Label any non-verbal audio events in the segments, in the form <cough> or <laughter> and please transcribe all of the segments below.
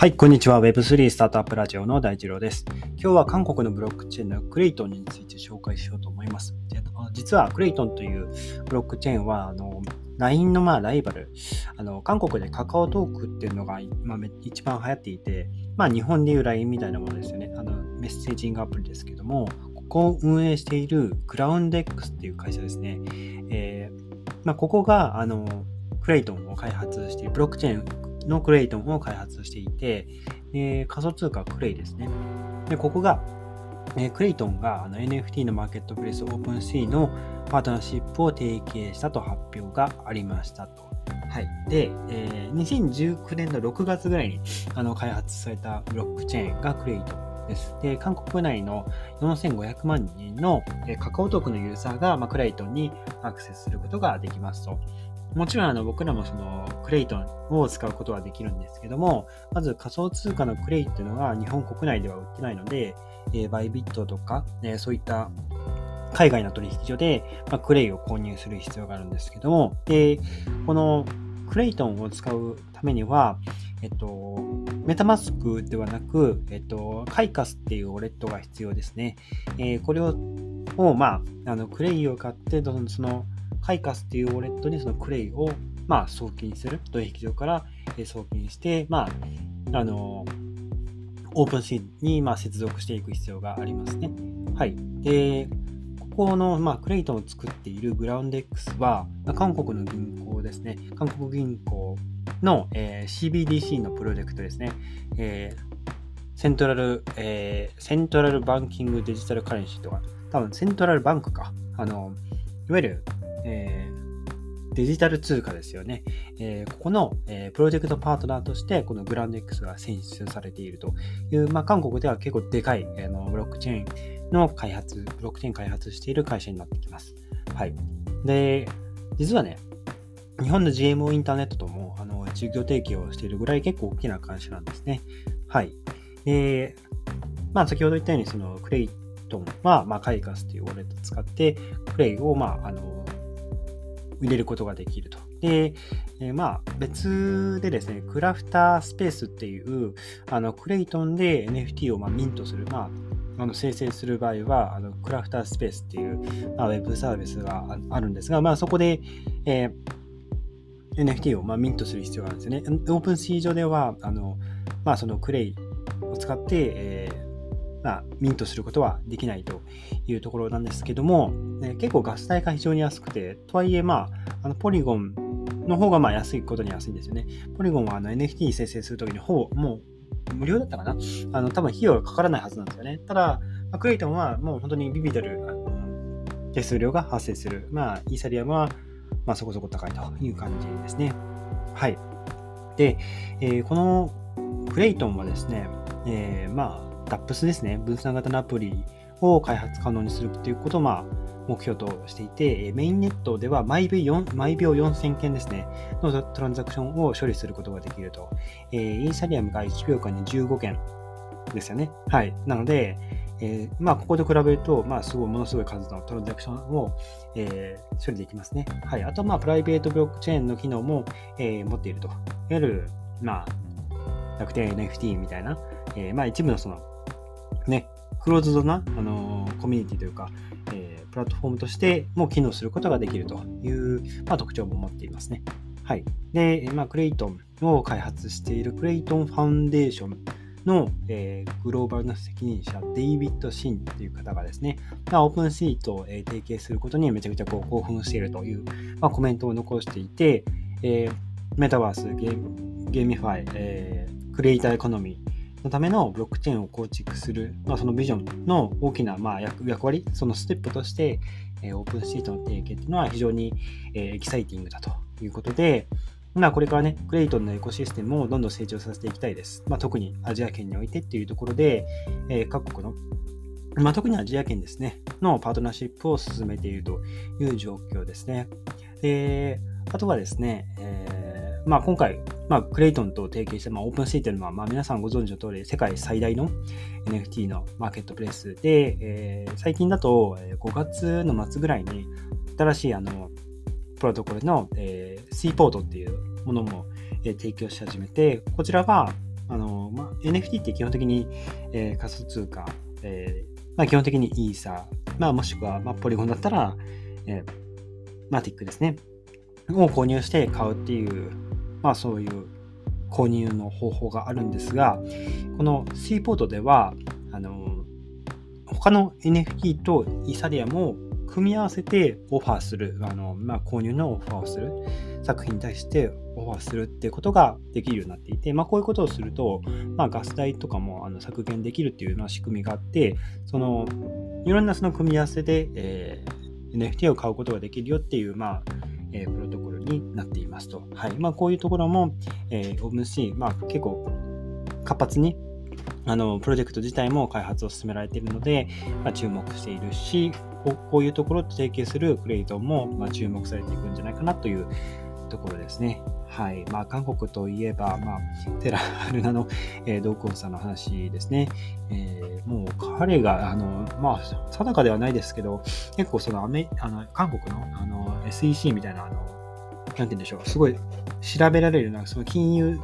はい、こんにちは。Web3 スタートアップラジオの大二郎です。今日は韓国のブロックチェーンのクレイトンについて紹介しようと思います。実はクレイトンというブロックチェーンは、あの、LINE のまあライバル、あの、韓国でカカオトークっていうのが今一番流行っていて、まあ日本でいう LINE みたいなものですよね。あの、メッセージングアプリですけども、ここを運営しているクラウンデックスっていう会社ですね。えー、まあここが、あの、クレイトンを開発しているブロックチェーンのクレイトンを開発していて、え仮想通貨クレイですね。で、ここが、えクレイトンがあの NFT のマーケットプレイスオープンシーのパートナーシップを提携したと発表がありましたと。はい。で、えー、2019年の6月ぐらいにあの開発されたブロックチェーンがクレイトンです。で、韓国内の4500万人のカカオトークのユーザーが、まあ、クレイトンにアクセスすることができますと。もちろんあの僕らもそのクレイトンを使うことはできるんですけども、まず仮想通貨のクレイっていうのが日本国内では売ってないので、えー、バイビットとか、えー、そういった海外の取引所で、まあ、クレイを購入する必要があるんですけども、で、このクレイトンを使うためには、えっと、メタマスクではなく、えっと、カイカスっていうウォレットが必要ですね。えー、これを、をまあ、あのクレイを買って、そのカイカスっていうウォレットにそのクレイを、まあ、送金する。取引所から送金して、まあ、あの、オープンシーンに、まあ、接続していく必要がありますね。はい。で、ここの、まあ、クレイトンを作っているグラウンデックスは、韓国の銀行ですね。韓国銀行の、えー、CBDC のプロジェクトですね。えー、セントラル、えー、セントラルバンキングデジタルカレンシーとか、多分セントラルバンクか。あの、いわゆるえー、デジタル通貨ですよね。えー、ここの、えー、プロジェクトパートナーとして、このグランデックスが選出されているという、まあ、韓国では結構でかい、あのブロックチェーンの開発、ブロックチェーン開発している会社になってきます。はい。で、実はね、日本の GMO インターネットともあの事業提携をしているぐらい結構大きな会社なんですね。はい。で、まあ先ほど言ったように、そのクレイトンは、まあ、カイカスというウォレットを使って、クレイを、まあ、あの、入れることができると。で、えー、まあ別でですね、クラフタースペースっていうあのクレイトンで NFT をまあミントする、まあ、あの生成する場合はあのクラフタースペースっていう、まあ、ウェブサービスがあるんですが、まあ、そこで、えー NFT をまあミントする必要があるんですよね。オープンシー上では、あのまあ、そのクレイを使って、えまあ、ミントすることはできないというところなんですけども、ね、結構ガス代が非常に安くて、とはいえ、まあ、あのポリゴンの方がまあ安いことに安いんですよね。ポリゴンはあの NFT に生成するときにほぼもう無料だったかなあの多分費用がかからないはずなんですよね。ただ、まあ、クレイトンはもう本当にビビたるあの手数料が発生する。まあ、イーサリアムはまあそこそこ高いという感じですね。はい。で、えー、このクレイトンはですね、えー、まあ、DAPS ですね、分散型のアプリを開発可能にするということを、まあ、目標としていて、メインネットでは毎秒 ,4 毎秒4000件ですね、のトランザクションを処理することができると。えー、イーサリアムが1秒間に15件ですよね。はい。なので、えー、まあ、ここと比べると、まあ、すごい、ものすごい数のトランザクションを、えー、処理できますね。はい。あと、まあ、プライベートブロックチェーンの機能も、えー、持っていると。いわゆる、まあ、楽天 NFT みたいな、えー、まあ、一部のその、ね、クローズドな、あのー、コミュニティというか、えー、プラットフォームとしても機能することができるという、まあ、特徴も持っていますね。はい。で、まあ、クレイトンを開発しているクレイトンファンデーションの、えー、グローバルな責任者、デイビッド・シンという方がですね、まあ、 OpenSeaと、えー、提携することにめちゃくちゃこう興奮しているという、まあ、コメントを残していて、えー、メタバース、ゲー GameFi、えー、クリエイターエコノミー、のためのブロックチェーンを構築する、まあ、そのビジョンの大きなまあ役役割、そのステップとして、え、 OpenSeaとの提携というのは非常に、え、エキサイティングだということで、まあ、これからね、クレイトンのエコシステムをどんどん成長させていきたいです。まあ、特にアジア圏においてっていうところで、えー、各国の、まあ、特にアジア圏ですね、のパートナーシップを進めているという状況ですね。で、あとはですね、えー、まあ、今回、まあ、クレイトンと提携して、まあ、オープンシーというのは、まあ、皆さんご存知の通り、世界最大の NFT のマーケットプレイスで、えー、最近だと5月の末ぐらいに新しいあのプロトコルの、えー、C ポートっていうものも、えー、提供し始めて、こちらは、あの、まあ、NFT って基本的に、えー、仮想通貨、えー、まあ、基本的にイーサー、まあ、もしくは、まあ、ポリゴンだったら、えー、マティックですね。を購入して買うっていう、まあそういう購入の方法があるんですが、この C ポートでは、あの、他の NFT とイーサリアムを組み合わせてオファーする、あの、まあ、購入のオファーをする、作品に対してオファーするってことができるようになっていて、まあ、こういうことをすると、まあ、ガス代とかもあの削減できるっていうような仕組みがあって、その、いろんなその組み合わせで、えー、NFT を買うことができるよっていう、まあ、えー、プロトコルになっていますと。はい。まあ、こういうところも、えー、OpenC、まあ、結構活発にあのプロジェクト自体も開発を進められているので、まあ、注目しているしこ、こういうところと提携するクレイトンも、まあ、注目されていくんじゃないかなというところですね。はい。まあ、韓国といえば、まあ、テラ・ハルナの、えー、ドーコンさんの話ですね。えー、もう彼が、あの、まあ、定かではないですけど、結構そのアメ、あの、韓国の、あの、SEC みたいな、あの、なんて言うんでしょう、すごい調べられるような、その金融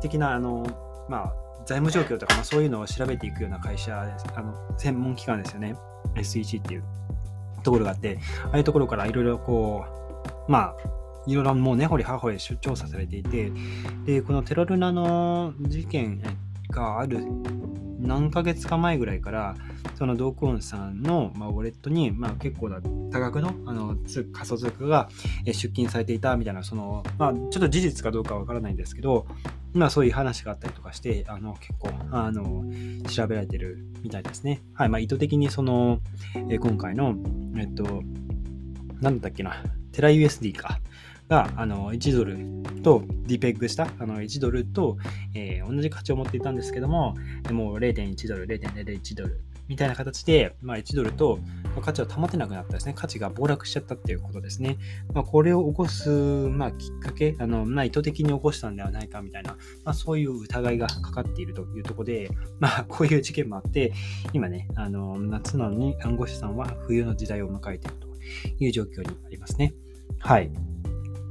的な、あの、まあ、財務状況とか、まあ、そういうのを調べていくような会社です。あの、専門機関ですよね。SEC っていうところがあって、ああいうところからいろいろこう、まあ、いろいろもう根掘り葉掘り調査されていて、で、このテロルナの事件がある何ヶ月か前ぐらいから、そのドークオンさんの、まあ、ウォレットに、まあ、結構な多額のあの仮想通貨が出金されていたみたいな、その、まあ、ちょっと事実かどうかわからないんですけど、まあ、そういう話があったりとかして、あの結構あの調べられてるみたいですね。はいまあ、意図的にその、え今回の、えっと、なんだっけな、テラ USD か。があの1ドルとディペッグしたあの1ドルと、えー、同じ価値を持っていたんですけども、もう0.1ドル、0.001ドルみたいな形で、まあ、1ドルと価値を保てなくなったですね。価値が暴落しちゃったっていうことですね。まあ、これを起こす、まあ、きっかけ、あのまあ、意図的に起こしたんではないかみたいな、まあ、そういう疑いがかかっているというところで、まあ、こういう事件もあって、今ね、あの夏なのに看護師さんは冬の時代を迎えているという状況にありますね。はい。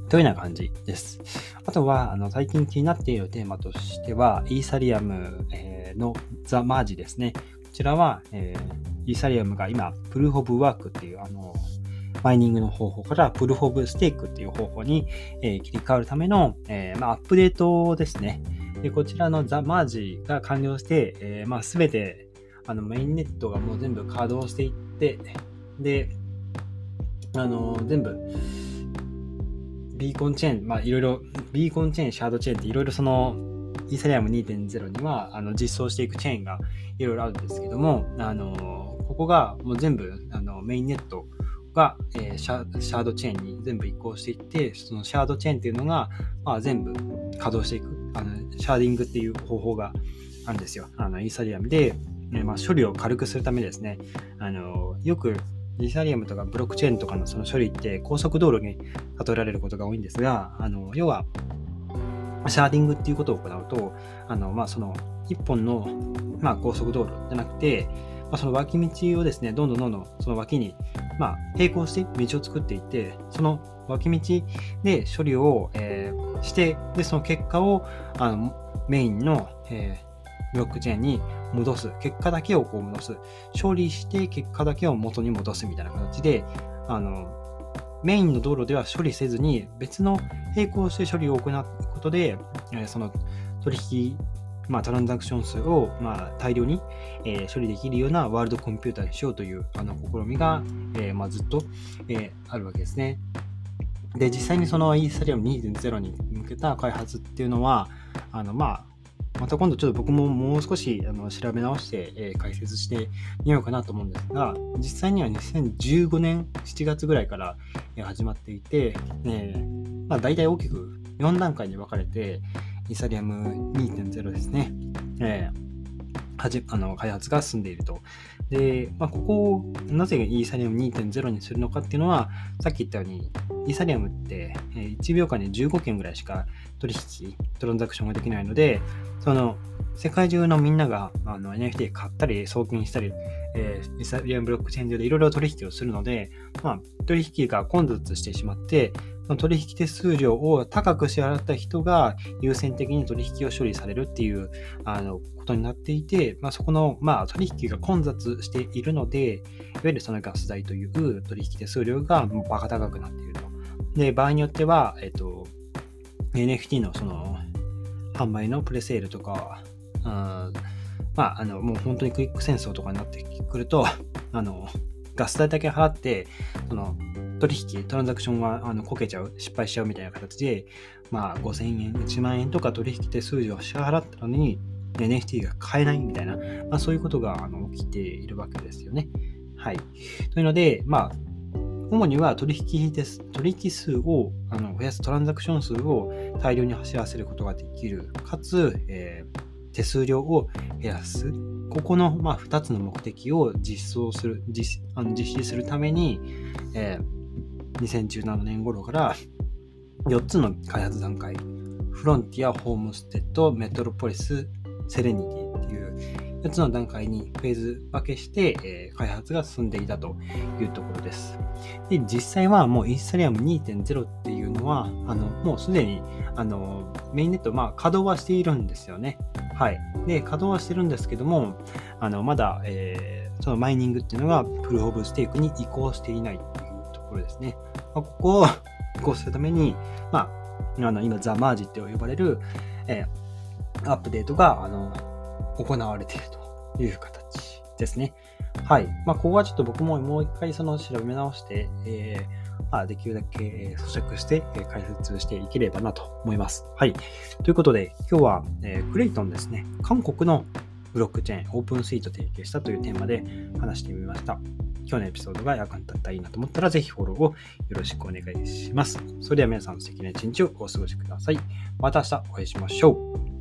というような感じです。あとは、あの最近気になっているテーマとしては、イーサリアムのザ・マージですね。こちらは、えー、イーサリアムが今、プルーフ・オブ・ワークっていう、あの、マイニングの方法からプルーフ・オブ・ステークっていう方法に、えー、切り替わるための、えー、まあ、アップデートですね。でこちらのザ・マージが完了して、えーまあ、全てあのメインネットがもう全部稼働していって、で、あの全部、ビーコンチェーン、まあいろいろ、ビーコンチェーン、シャードチェーンっていろいろその、イーサリアム2.0にはあの実装していくチェーンがいろいろあるんですけども、あのここがもう全部あのメインネットが、えー、シャードチェーンに全部移行していって、そのシャードチェーンっていうのが、まあ、全部稼働していくあの、シャーディングっていう方法があるんですよ。あのイーサリアムで、えー、まあ、処理を軽くするためですね。あのよくイーサリアムとかブロックチェーンとかのその処理って高速道路に例えられることが多いんですが、あの要は、シャーディングっていうことを行うと、あのまあ、その1本の、まあ、高速道路じゃなくて、まあ、その脇道をですね、どんどんどんどんその脇に、まあ、並行して道を作っていって、その脇道で処理を、えー、して、で、その結果をあのメインの、えブロックチェーンに戻す。結果だけをこう戻す。処理して結果だけを元に戻すみたいな形で、あの、メインの道路では処理せずに別の並行して処理を行うことで、その取引、まあ、トランザクション数を、まあ、大量に、え、処理できるようなワールドコンピューターにしようというあの試みが、えー、まあ、ずっと、えー、あるわけですね。で、実際にそのイーサリアム2.0に向けた開発っていうのは、あのまあ、また今度ちょっと僕ももう少しあの調べ直して、えー、解説してみようかなと思うんですが、実際には2015年7月ぐらいから、始まっていて、えーまあ、大体大きく4段階に分かれて、イーサリアム2.0ですね。えーはじあの開発が進んでいると。で、まあ、ここをなぜイーサリアム2.0にするのかっていうのは、さっき言ったように、イーサリアムって1秒間に15件ぐらいしか取引、トランザクションができないので、その世界中のみんながあの NFT 買ったり送金したり、えー、イサリアムブロックチェーン上でいろいろ取引をするので、まあ、取引が混雑してしまって、取引手数料を高く支払った人が優先的に取引を処理されるっていうあのことになっていて、まあ、そこの、まあ、取引が混雑しているので、いわゆるそのガス代という取引手数料がバカ高くなっていると。で、場合によっては、えっと、NFT のその販売のプレセールとか、あまあ、あの、もう本当にクイック戦争とかになってくると、あの、ガス代だけ払って、その、取引、トランザクションがあのこけちゃう、失敗しちゃうみたいな形で、まあ、5000円、1万円とか取引手数料を支払ったのに、NFT が買えないみたいな、まあ、そういうことがあの起きているわけですよね。はい。というので、まあ、主には取引です。取引数をあの増やす、トランザクション数を大量に走らせることができる。かつ、えー、手数料を減らす。ここの、まあ、2つの目的を実装する、実あの実施するために、えー、2017年頃から4つの開発段階、フロンティア、ホームステッド、メトロポリス、セレニティっていう4つの段階にフェーズ分けして、えー、開発が進んでいたというところです。で、実際はもうインスタリアム2.0っていうのは、あの、もうすでに、あの、メインネット、まあ、稼働はしているんですよね。はい。で、稼働はしてるんですけども、あの、まだ、えー、そのマイニングっていうのがプルー・オブ・ステークに移行していないっていうところですね。まあ、ここを <laughs> 移行するために、まあ、あの、今、ザ・マージって呼ばれる、えー、アップデートが、あの、行われているという形ですね。はい。まあ、ここはちょっと僕ももう一回その調べ直して、えー、まあ、できるだけ咀嚼して解説していければなと思います。はい。ということで、今日は、えー、クレイトンですね。韓国のブロックチェーン、オープンスイート提携したというテーマで話してみました。今日のエピソードが役に立ったらいいなと思ったら、ぜひフォローをよろしくお願いします。それでは皆さん素敵な一日をお過ごしください。また明日お会いしましょう。